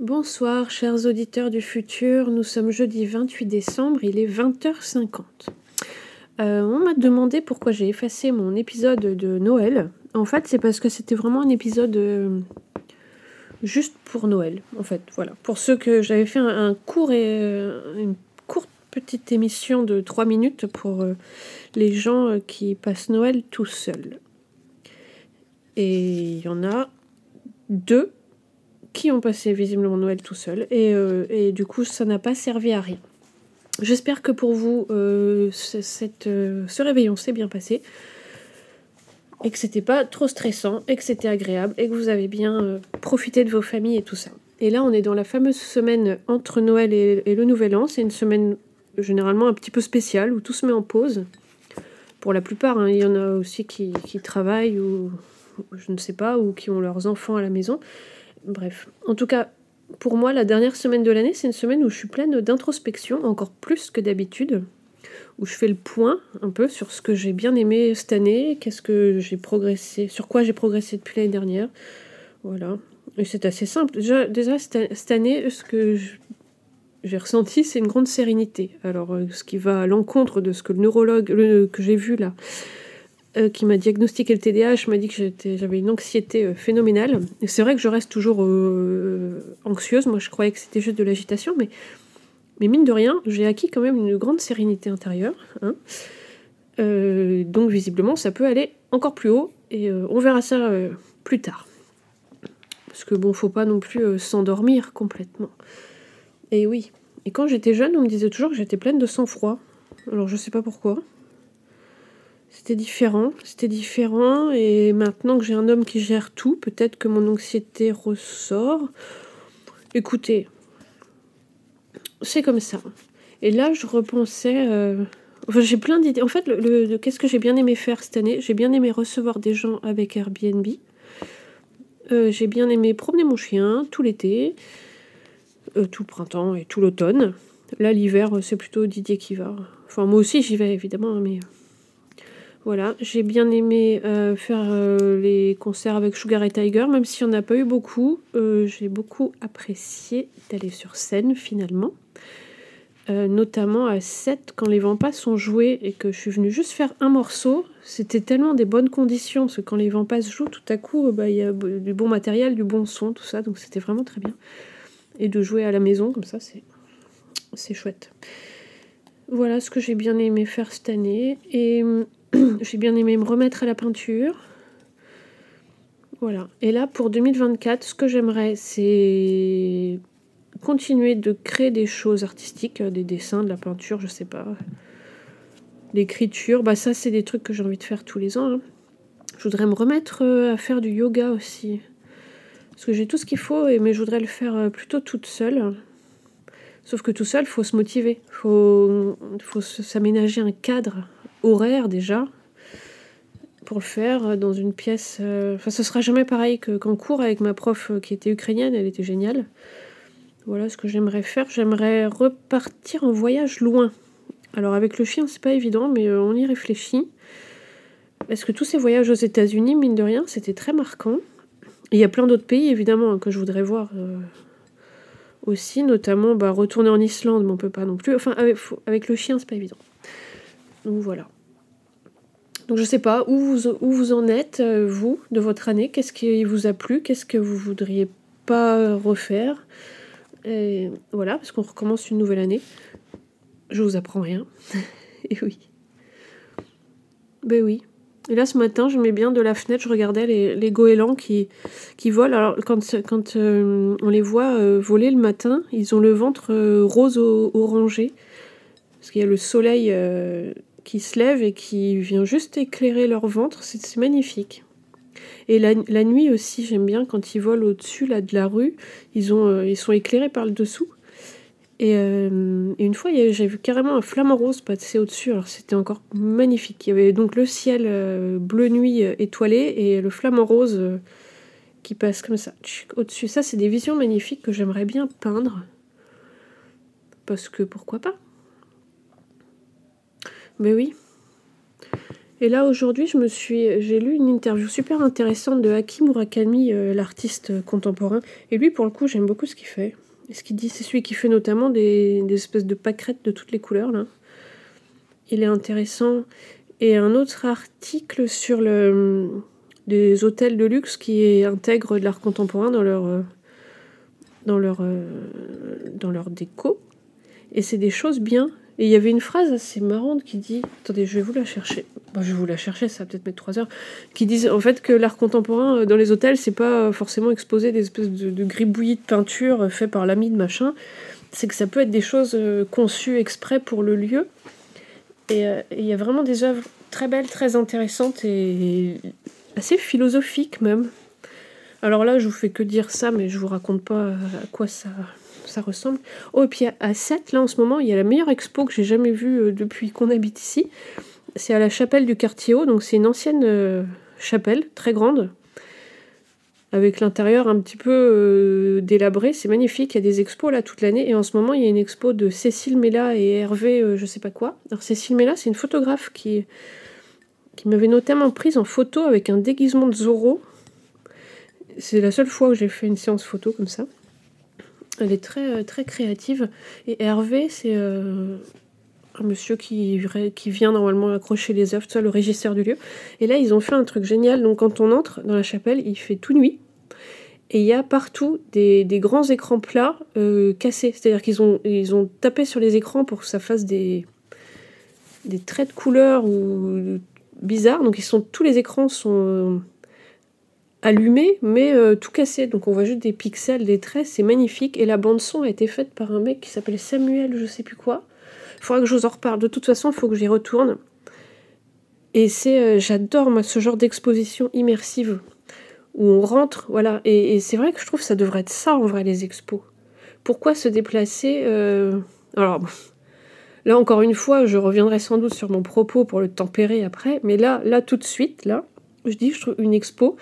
Bonsoir, chers auditeurs du futur. Nous sommes jeudi 28 décembre, il est 20h50. Euh, on m'a demandé pourquoi j'ai effacé mon épisode de Noël. En fait, c'est parce que c'était vraiment un épisode euh, juste pour Noël. En fait, voilà. Pour ceux que j'avais fait un, court et euh, une courte petite émission de 3 minutes pour les gens qui passent Noël tout seuls. Et il y en a deux qui ont passé visiblement Noël tout seuls. Et, euh, et du coup, ça n'a pas servi à rien. J'espère que pour vous, euh, cette, euh, ce réveillon s'est bien passé. Et que c'était pas trop stressant, et que c'était agréable, et que vous avez bien profité de vos familles et tout ça. Et là, on est dans la fameuse semaine entre Noël et, le Nouvel An. C'est une semaine généralement un petit peu spéciale où tout se met en pause. Pour la plupart, hein. il y en a aussi qui, qui travaillent ou je ne sais pas, ou qui ont leurs enfants à la maison. Bref, en tout cas, pour moi, la dernière semaine de l'année, c'est une semaine où je suis pleine d'introspection, encore plus que d'habitude, où je fais le point un peu sur ce que j'ai bien aimé cette année, qu'est-ce que j'ai progressé, sur quoi j'ai progressé depuis l'année dernière. Voilà. Et c'est assez simple. Déjà, cette année, ce que j'ai ressenti, c'est une grande sérénité. Alors, euh, ce qui va à l'encontre de ce que le neurologue que j'ai vu là euh, qui m'a diagnostiqué le TDAH m'a dit que j'avais une anxiété euh, phénoménale. C'est vrai que je reste toujours euh, anxieuse. Moi, je croyais que c'était juste de l'agitation, mais, mais mine de rien, j'ai acquis quand même une grande sérénité intérieure. Hein. donc, visiblement, ça peut aller encore plus haut. Et on verra ça plus tard. Parce que bon, faut pas non plus s'endormir complètement. Et oui. Et quand j'étais jeune, on me disait toujours que j'étais pleine de sang-froid. Alors, je sais pas pourquoi. C'était différent, c'était différent. Et maintenant que j'ai un homme qui gère tout, peut-être que mon anxiété ressort. Écoutez, c'est comme ça. Et là, je repensais. Euh, enfin, j'ai plein d'idées. En fait, le, qu'est-ce que j'ai bien aimé faire cette année? J'ai bien aimé recevoir des gens avec Airbnb. Euh, j'ai bien aimé promener mon chien tout l'été, euh, tout le printemps et tout l'automne. Là, l'hiver, c'est plutôt Didier qui va. Enfin, moi aussi, j'y vais évidemment, mais voilà, j'ai bien aimé euh, faire euh, les concerts avec Sugar et Tiger, même s'il n'y en a pas eu beaucoup. Euh, j'ai beaucoup apprécié d'aller sur scène finalement. notamment à 7 quand les Vampas sont joués et que je suis venue juste faire un morceau. C'était tellement des bonnes conditions, parce que quand les Vampas jouent, tout à coup, bah, il y a du bon matériel, du bon son, tout ça, donc c'était vraiment très bien. Et de jouer à la maison, comme ça, c'est chouette. Voilà ce que j'ai bien aimé faire cette année. Et j'ai bien aimé me remettre à la peinture. Voilà. Et là, pour 2024, ce que j'aimerais, c'est continuer de créer des choses artistiques, euh, des dessins, de la peinture, je sais pas. L'écriture, bah ça, c'est des trucs que j'ai envie de faire tous les ans. Hein. Je voudrais me remettre euh, à faire du yoga aussi. Parce que j'ai tout ce qu'il faut, mais je voudrais le faire euh, plutôt toute seule. Sauf que tout seul, il faut se motiver. Il faut, faut s'aménager un cadre horaire déjà pour le faire dans une pièce. Euh, enfin, ce sera jamais pareil qu'en cours avec ma prof euh, qui était ukrainienne, elle était géniale. Voilà ce que j'aimerais faire. J'aimerais repartir en voyage loin. Alors avec le chien, c'est pas évident, mais euh, on y réfléchit. Parce que tous ces voyages aux États-Unis, mine de rien, c'était très marquant. il y a plein d'autres pays, évidemment, que je voudrais voir aussi, notamment bah, retourner en Islande, mais on peut pas non plus. Enfin, avec, avec le chien, c'est pas évident. Donc voilà. Donc je sais pas où vous, où vous en êtes, euh, vous, de votre année? Qu'est-ce qui vous a plu? Qu'est-ce que vous voudriez pas refaire? Voilà, parce qu'on recommence une nouvelle année. Je vous apprends rien. Et oui. Ben oui. Et là, ce matin, je mets bien de la fenêtre, je regardais les, les goélands qui, qui volent. Alors, quand, quand euh, on les voit euh, voler le matin, ils ont le ventre rose orangé. Parce qu'il y a le soleil qui se lève et qui vient juste éclairer leur ventre, c'est magnifique. Et la, nuit aussi, j'aime bien quand ils volent au-dessus de la rue, euh, ils sont éclairés par le dessous. Et, euh, une fois, j'ai vu carrément un flamant rose passer au-dessus, alors c'était encore magnifique. Il y avait donc le ciel euh, bleu nuit étoilé et le flamant rose qui passe comme ça au-dessus. Ça, c'est des visions magnifiques que j'aimerais bien peindre. Parce que pourquoi pas? Mais oui. Et là aujourd'hui, je me suis, j'ai lu une interview super intéressante de Haki Murakami, euh, l'artiste contemporain. Et lui, pour le coup, j'aime beaucoup ce qu'il fait. Ce qu'il dit, c'est celui qui fait notamment des, des, espèces de pâquerettes de toutes les couleurs là. Il est intéressant. Et un autre article sur le, des hôtels de luxe qui intègrent de l'art contemporain dans leur, euh, dans leur, euh, dans leur déco. Et c'est des choses bien. Et il y avait une phrase assez marrante qui dit Attendez, je vais vous la chercher. je vais vous la chercher, ça va peut-être mettre trois heures. Qui disent en fait que l'art contemporain euh, dans les hôtels, c'est pas forcément exposer des espèces de, gribouillis de peinture fait par l'ami de machin. C'est que ça peut être des choses conçues exprès pour le lieu. Et il y a vraiment des œuvres très belles, très intéressantes et assez philosophiques même. Alors là, je vous fais que dire ça, mais je vous raconte pas à quoi ça, ressemble. Oh, et puis à 7, là en ce moment, il y a la meilleure expo que j'ai jamais vue euh, depuis qu'on habite ici. C'est à la chapelle du quartier haut, donc c'est une ancienne euh, chapelle, très grande, avec l'intérieur un petit peu euh, délabré. C'est magnifique, il y a des expos là toute l'année. Et en ce moment, il y a une expo de Cécile Mella et Hervé, je sais pas quoi. Alors Cécile Mella, c'est une photographe qui, qui m'avait notamment prise en photo avec un déguisement de Zorro. C'est la seule fois que j'ai fait une séance photo comme ça. Elle est très, très créative. Et Hervé, c'est euh, un monsieur qui, vient normalement accrocher les œuvres, le régisseur du lieu. Et là, ils ont fait un truc génial. Donc, quand on entre dans la chapelle, il fait tout nuit. Et il y a partout des, grands écrans plats euh, cassés. C'est-à-dire qu'ils ont, tapé sur les écrans pour que ça fasse des, des traits de couleur ou bizarres. Donc tous les écrans sont euh, allumés, mais euh, tout cassés. Donc on voit juste des pixels, des traits. C'est magnifique. Et la bande son a été faite par un mec qui s'appelle Samuel, je sais plus quoi. Il faudra que je vous en reparle. De toute façon, il faut que j'y retourne. Et c'est, j'adore ce genre d'exposition immersive où on rentre, voilà. Et, c'est vrai que je trouve que ça devrait être ça en vrai les expos. Pourquoi se déplacer euh, Alors là encore une fois, je reviendrai sans doute sur mon propos pour le tempérer après, mais là, là tout de suite, là, je dis, je trouve une expo.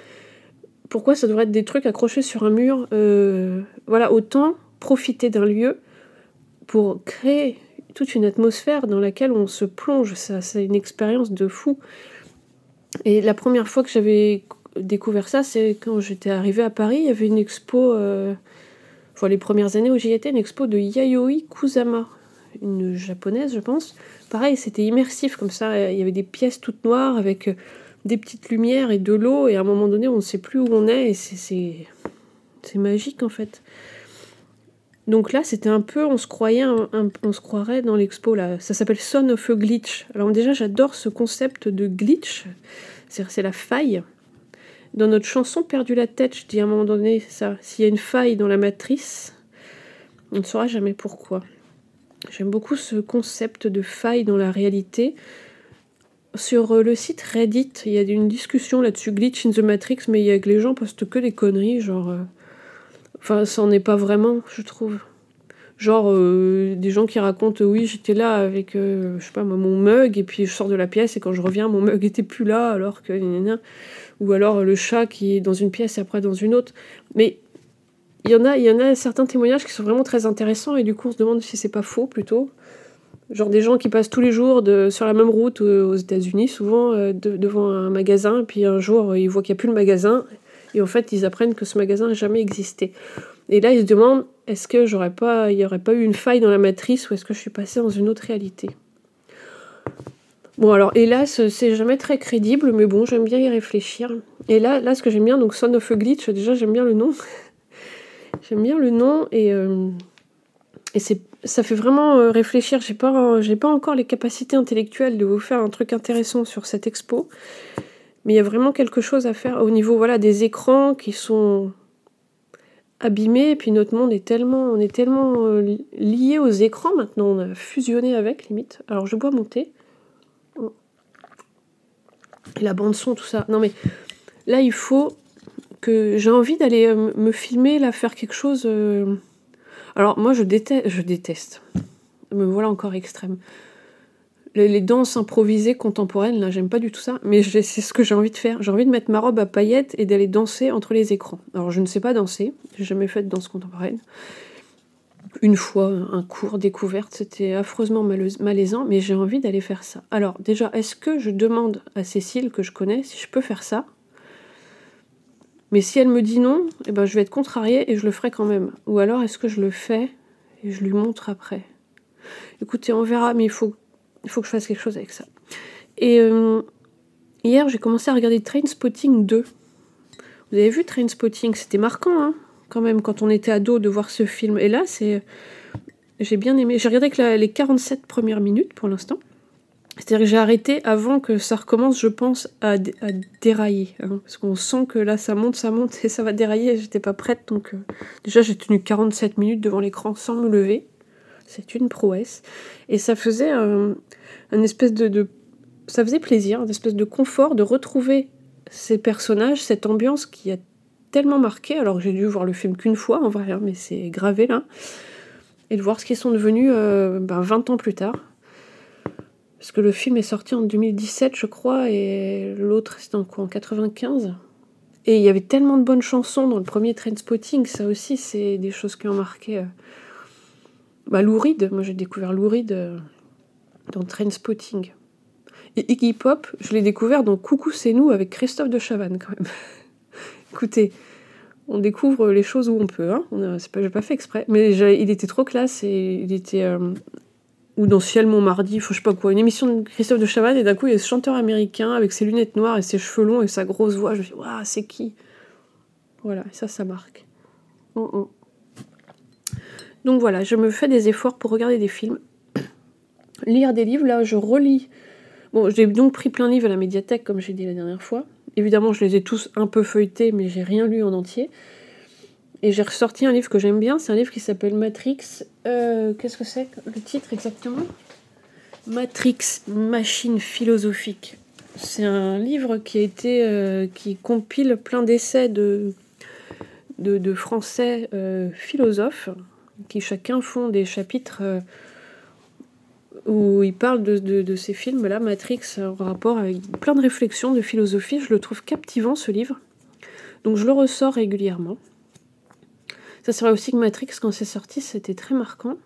Pourquoi ça devrait être des trucs accrochés sur un mur euh, Voilà, autant profiter d'un lieu pour créer toute une atmosphère dans laquelle on se plonge. Ça, c'est une expérience de fou. Et la première fois que j'avais découvert ça, c'est quand j'étais arrivée à Paris, il y avait une expo, euh, enfin les premières années où j'y étais, une expo de Yayoi Kusama, une japonaise, je pense. Pareil, c'était immersif comme ça, il y avait des pièces toutes noires avec des petites lumières et de l'eau, et à un moment donné, on ne sait plus où on est, et c'est magique en fait. Donc là, c'était un peu, on se croyait, on se croirait dans l'expo là. Ça s'appelle Son of a Glitch. Alors déjà, j'adore ce concept de glitch. C'est la faille. Dans notre chanson Perdu la tête, je dis à un moment donné ça. S'il y a une faille dans la matrice, on ne saura jamais pourquoi. J'aime beaucoup ce concept de faille dans la réalité. Sur euh, le site Reddit, il y a une discussion là-dessus, Glitch in the Matrix, mais il y a que les gens postent que des conneries, genre. Euh, enfin, ça n'en est pas vraiment, je trouve. Genre, euh, des gens qui racontent, oui, j'étais là avec, je sais pas, mon mug, et puis je sors de la pièce, et quand je reviens, mon mug était plus là, alors que ou alors le chat qui est dans une pièce et après dans une autre. Mais il y en a, il y en a certains témoignages qui sont vraiment très intéressants et du coup on se demande si c'est pas faux plutôt. Genre des gens qui passent tous les jours sur la même route euh, aux États-Unis, souvent euh, devant un magasin, puis un jour ils voient qu'il n'y a plus le magasin et en fait ils apprennent que ce magasin n'a jamais existé. Et là ils se demandent est-ce que j'aurais pas, il n'y aurait pas eu une faille dans la matrice ou est-ce que je suis passé dans une autre réalité? Bon, alors, hélas, c'est jamais très crédible, mais bon, j'aime bien y réfléchir. Et là, là ce que j'aime bien, donc Son of a Glitch, déjà, j'aime bien le nom. j'aime bien le nom et, euh, et c'est, ça fait vraiment euh, réfléchir. J'ai pas, j'ai pas encore les capacités intellectuelles de vous faire un truc intéressant sur cette expo, mais il y a vraiment quelque chose à faire au niveau voilà, des écrans qui sont abîmés, et puis notre monde est tellement, on est tellement euh, lié aux écrans maintenant, on a fusionné avec limite. Alors je bois mon thé. La bande son, tout ça. Non mais là, il faut que j'ai envie d'aller euh, me filmer, là, faire quelque chose. Alors moi, je déteste. Me voilà encore extrême. Les, danses improvisées contemporaines, là, j'aime pas du tout ça. Mais c'est ce que j'ai envie de faire. J'ai envie de mettre ma robe à paillettes et d'aller danser entre les écrans. Alors je ne sais pas danser. J'ai jamais fait de danse contemporaine. une fois un cours découverte, c'était affreusement malaisant, mais j'ai envie d'aller faire ça. Alors déjà, est-ce que je demande à Cécile, que je connais, si je peux faire ça? Mais si elle me dit non, eh ben, je vais être contrariée et je le ferai quand même. Ou alors est-ce que je le fais et je lui montre après? Écoutez, on verra, mais il faut, il faut que je fasse quelque chose avec ça. Et euh, hier, j'ai commencé à regarder Train Spotting 2. Vous avez vu Train Spotting C'était marquant, hein quand même, quand on était ado, de voir ce film. Et là. J'ai bien aimé. J'ai regardé que les 47 premières minutes pour l'instant. C'est-à-dire que j'ai arrêté avant que ça recommence, je pense, à, dérailler. Hein. parce qu'on sent que là, ça monte, ça monte et ça va dérailler. J'étais pas prête. Donc, euh, déjà, j'ai tenu 47 minutes devant l'écran sans me lever. C'est une prouesse. Et ça faisait un, espèce de, Ça plaisir, une espèce de confort de retrouver ces personnages, cette ambiance qui a tellement marqué, alors j'ai dû voir le film qu'une fois en vrai, hein, mais c'est gravé là, et de voir ce qu'ils sont devenus euh, ben, 20 ans plus tard. Parce que le film est sorti en 2017, je crois, et l'autre, c'était en quoi En 95 Et il y avait tellement de bonnes chansons dans le premier Trainspotting, ça aussi, c'est des choses qui ont marqué. Euh, bah, Lou Reed, moi j'ai découvert Lou Reed euh, dans Trainspotting. Et Iggy Pop, je l'ai découvert dans Coucou c'est nous avec Christophe de Chavannes quand même. Écoutez, on découvre les choses où on peut. Hein. On pas fait exprès. Mais il était trop classe et il était. Euh, ou dans Ciel Montmardi, faut je sais pas quoi, une émission de Christophe de Chavannes et d'un coup il y a ce chanteur américain avec ses lunettes noires et ses cheveux longs et sa grosse voix. Je me dis, waouh, c'est qui? Voilà, ça, ça marque. Oh, oh. Donc voilà, je me fais des efforts pour regarder des films, lire des livres. Là, je relis. Bon, j'ai donc pris plein de livres à la médiathèque, comme j'ai dit la dernière fois. Évidemment, je les ai tous un peu feuilletés, mais j'ai rien lu en entier. Et j'ai ressorti un livre que j'aime bien, c'est un livre qui s'appelle Matrix. Euh, qu'est-ce que c'est le titre exactement? Matrix, machine philosophique. C'est un livre qui a été, euh, qui compile plein d'essais de, de, français euh, philosophes qui chacun font des chapitres où il parle de, ces films-là, Matrix, en rapport avec plein de réflexions, de philosophie. Je le trouve captivant, ce livre. Donc je le ressors régulièrement. Ça c'est vrai aussi que Matrix, quand c'est sorti, c'était très marquant.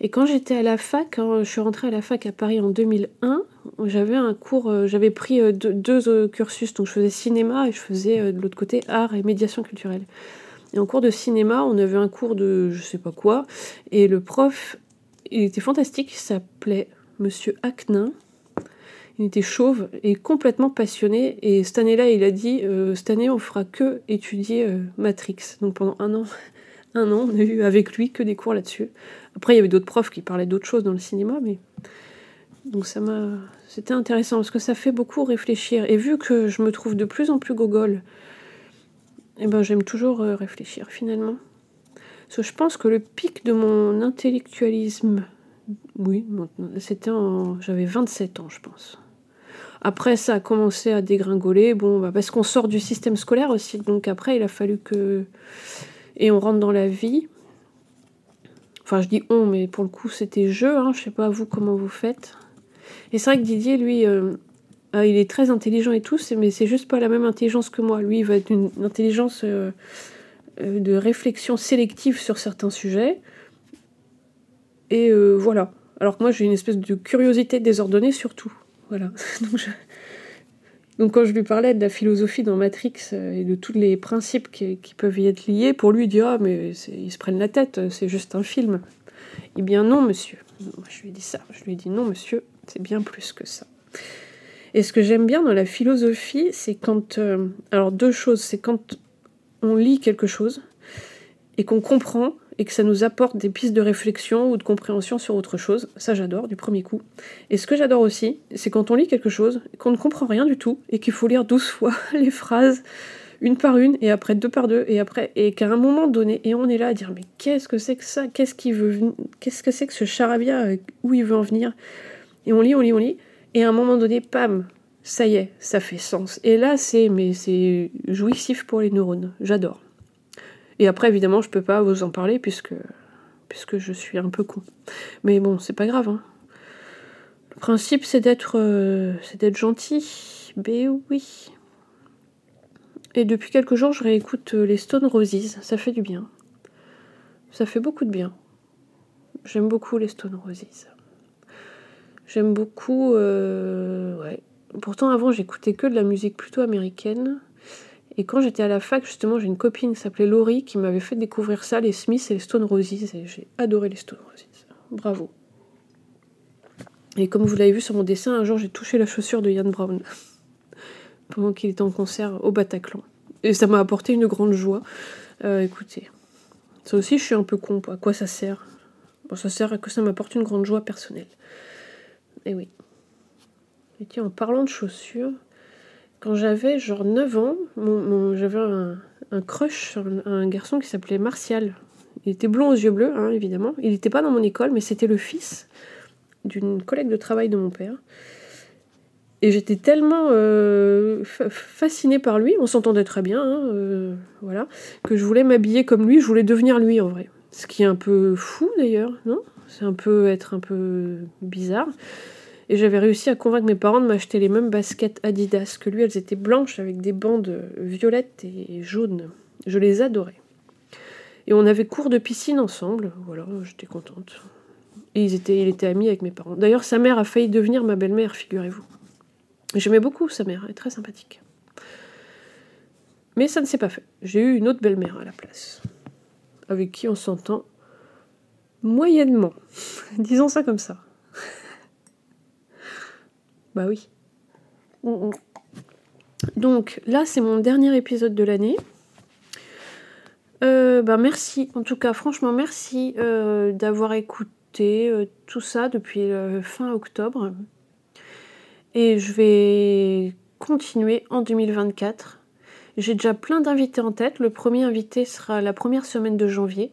Et quand j'étais à la fac, quand je suis rentrée à la fac à Paris en 2001, j'avais un cours, euh, j'avais pris euh, deux, euh, cursus, donc je faisais cinéma et je faisais de l'autre côté art et médiation culturelle. Et en cours de cinéma, on avait un cours de je sais pas quoi, et le prof il était fantastique, il s'appelait Monsieur Aknin. Il était chauve et complètement passionné. Et cette année-là, il a dit euh, Cette année, on fera que étudier euh, Matrix. Donc pendant un an, un an, on a eu avec lui que des cours là-dessus. Après, il y avait d'autres profs qui parlaient d'autres choses dans le cinéma, mais. Donc ça m'a. C'était intéressant parce que ça fait beaucoup réfléchir. Et vu que je me trouve de plus en plus gogol, eh ben, j'aime toujours euh, réfléchir finalement. Parce que je pense que le pic de mon intellectualisme, oui, c'était en. J'avais 27 ans, je pense. Après, ça a commencé à dégringoler, bon, bah, parce qu'on sort du système scolaire aussi, donc après, il a fallu que. Et on rentre dans la vie. Enfin, je dis on, mais pour le coup, c'était jeu, hein, je sais pas vous comment vous faites. Et c'est vrai que Didier, lui, euh, euh, il est très intelligent et tout, mais c'est juste pas la même intelligence que moi. Lui, il va être une intelligence. Euh, euh, de réflexion sélective sur certains sujets. Et voilà. Alors que moi, j'ai une espèce de curiosité désordonnée surtout. Voilà. Donc, quand je lui parlais de la philosophie dans Matrix euh, et de tous les principes qui, peuvent y être liés, pour lui, il dit Ah, mais ils se prennent la tête, c'est juste un film. Eh bien, non, monsieur. Je lui ai dit ça. Je lui ai dit Non, monsieur, c'est bien plus que ça. Et ce que j'aime bien dans la philosophie, c'est quand. alors, deux choses. C'est quand on lit quelque chose et qu'on comprend et que ça nous apporte des pistes de réflexion ou de compréhension sur autre chose. Ça, j'adore du premier coup. Et ce que j'adore aussi, c'est quand on lit quelque chose, qu'on ne comprend rien du tout et qu'il faut lire douze fois les phrases une par une et après deux par deux et après et qu'à un moment donné et on est là à dire mais qu'est-ce que c'est que ça? Qu'est-ce qu'il veut Qu'est-ce que c'est que ce charabia? Où il veut en venir? Et on lit, on lit, on lit et à un moment donné, pam, ça y est, ça fait sens. Et là, c'est mais c'est jouissif pour les neurones. J'adore. Et après, évidemment, je peux pas vous en parler puisque puisque je suis un peu con. Mais bon, c'est pas grave. Hein. Le principe, c'est d'être euh, c'est d'être gentil. Ben oui. Et depuis quelques jours, je réécoute euh, les Stone Roses. Ça fait du bien. Ça fait beaucoup de bien. J'aime beaucoup les Stone Roses. J'aime beaucoup. Euh, ouais. Pourtant, avant, j'écoutais que de la musique plutôt américaine. Et quand j'étais à la fac, justement, j'ai une copine qui s'appelait Laurie qui m'avait fait découvrir ça, les Smiths et les Stone Roses. Et j'ai adoré les Stone Roses. Bravo. Et comme vous l'avez vu sur mon dessin, un jour j'ai touché la chaussure de Ian Brown pendant qu'il était en concert au Bataclan. Et ça m'a apporté une grande joie. Euh, écoutez, ça aussi je suis un peu con. À quoi ça sert? Bon, ça sert à que ça m'apporte une grande joie personnelle. Et oui. Et tiens, en parlant de chaussures, quand j'avais genre 9 ans, j'avais un, crush sur un, garçon qui s'appelait Martial. Il était blond aux yeux bleus, hein, évidemment. Il n'était pas dans mon école, mais c'était le fils d'une collègue de travail de mon père. Et j'étais tellement euh, fascinée par lui, on s'entendait très bien, hein, euh, voilà, que je voulais m'habiller comme lui, je voulais devenir lui en vrai. Ce qui est un peu fou d'ailleurs, non? C'est un peu être un peu bizarre. Et j'avais réussi à convaincre mes parents de m'acheter les mêmes baskets Adidas que lui. Elles étaient blanches avec des bandes violettes et jaunes. Je les adorais. Et on avait cours de piscine ensemble. Voilà, j'étais contente. Et ils étaient, il était ami avec mes parents. D'ailleurs, sa mère a failli devenir ma belle-mère, figurez-vous. J'aimais beaucoup sa mère, elle est très sympathique. Mais ça ne s'est pas fait. J'ai eu une autre belle-mère à la place, avec qui on s'entend moyennement. Disons ça comme ça. Bah oui. Donc là, c'est mon dernier épisode de l'année. Euh, bah merci, en tout cas, franchement, merci euh, d'avoir écouté euh, tout ça depuis fin octobre. Et je vais continuer en 2024. J'ai déjà plein d'invités en tête. Le premier invité sera la première semaine de janvier.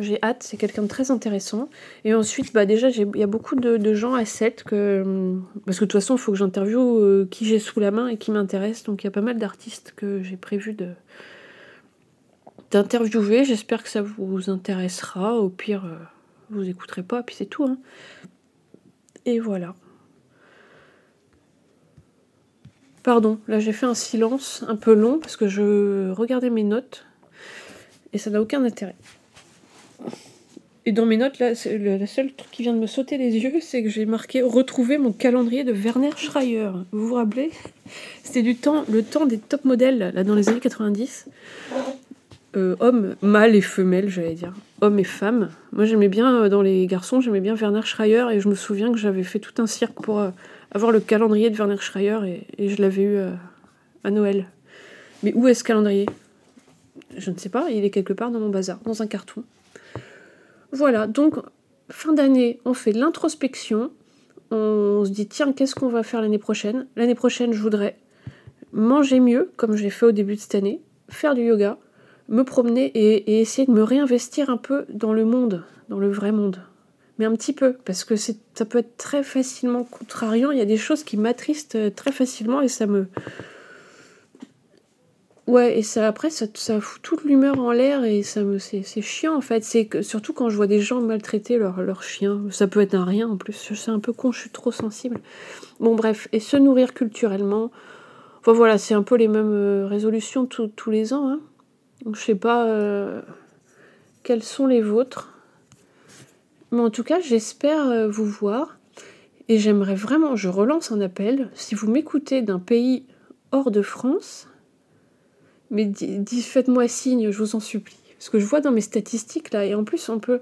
J'ai hâte, c'est quelqu'un de très intéressant. Et ensuite, bah déjà, il y a beaucoup de, gens à 7 que. Parce que de toute façon, il faut que j'interviewe euh, qui j'ai sous la main et qui m'intéresse. Donc il y a pas mal d'artistes que j'ai prévu d'interviewer. J'espère que ça vous intéressera. Au pire, euh, vous écouterez pas, puis c'est tout. Hein. Et voilà. Pardon, là j'ai fait un silence un peu long parce que je regardais mes notes et ça n'a aucun intérêt. Et dans mes notes, là, le, seul truc qui vient de me sauter les yeux, c'est que j'ai marqué retrouver mon calendrier de Werner Schreier. Vous vous rappelez? C'était du temps, le temps des top modèles, là, dans les années 90. Euh, hommes, mâles et femelles, j'allais dire. Hommes et femmes. Moi, j'aimais bien, euh, dans les garçons, j'aimais bien Werner Schreier, et je me souviens que j'avais fait tout un cirque pour euh, avoir le calendrier de Werner Schreier, et, je l'avais eu à Noël. Mais où est ce calendrier? Je ne sais pas, il est quelque part dans mon bazar, dans un carton. Voilà, donc fin d'année, on fait l'introspection. On se dit, tiens, qu'est-ce qu'on va faire l'année prochaine? L'année prochaine, je voudrais manger mieux, comme j'ai fait au début de cette année, faire du yoga, me promener et, essayer de me réinvestir un peu dans le monde, dans le vrai monde. Mais un petit peu, parce que ça peut être très facilement contrariant. Il y a des choses qui m'attristent euh, très facilement et ça me, Ouais, et ça après ça, fout toute l'humeur en l'air et ça me c'est, chiant en fait. C'est surtout quand je vois des gens maltraiter leur, leur chien, ça peut être un rien en plus. Suis un peu con, je suis trop sensible. Bon bref, et se nourrir culturellement. Enfin voilà, c'est un peu les mêmes euh, résolutions tous les ans. Hein. Donc je sais pas euh, quelles sont les vôtres. Mais en tout cas, j'espère euh, vous voir. Et j'aimerais vraiment, je relance un appel, si vous m'écoutez d'un pays hors de France, mais faites-moi signe, je vous en supplie. Parce que je vois dans mes statistiques là, et en plus on peut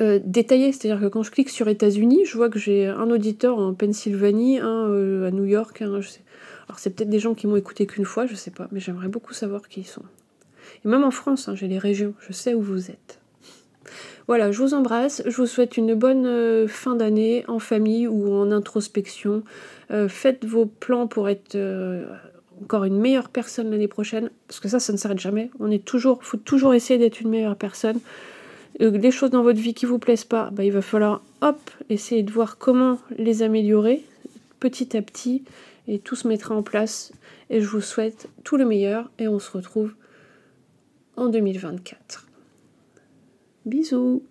euh, détailler, c'est-à-dire que quand je clique sur États-Unis, je vois que j'ai un auditeur en Pennsylvanie, un euh, à New York, sais. Alors c'est peut-être des gens qui m'ont écouté qu'une fois, je sais pas, mais j'aimerais beaucoup savoir qui ils sont. Et même en France, hein, j'ai les régions, je sais où vous êtes. Voilà, je vous embrasse, je vous souhaite une bonne euh, fin d'année en famille ou en introspection. faites vos plans pour être encore une meilleure personne l'année prochaine, parce que ça, ça ne s'arrête jamais. On est toujours, faut toujours essayer d'être une meilleure personne. Euh, des choses dans votre vie qui vous plaisent pas, bah, il va falloir, hop, essayer de voir comment les améliorer petit à petit, et tout se mettra en place. Et je vous souhaite tout le meilleur, et on se retrouve en 2024. Bisous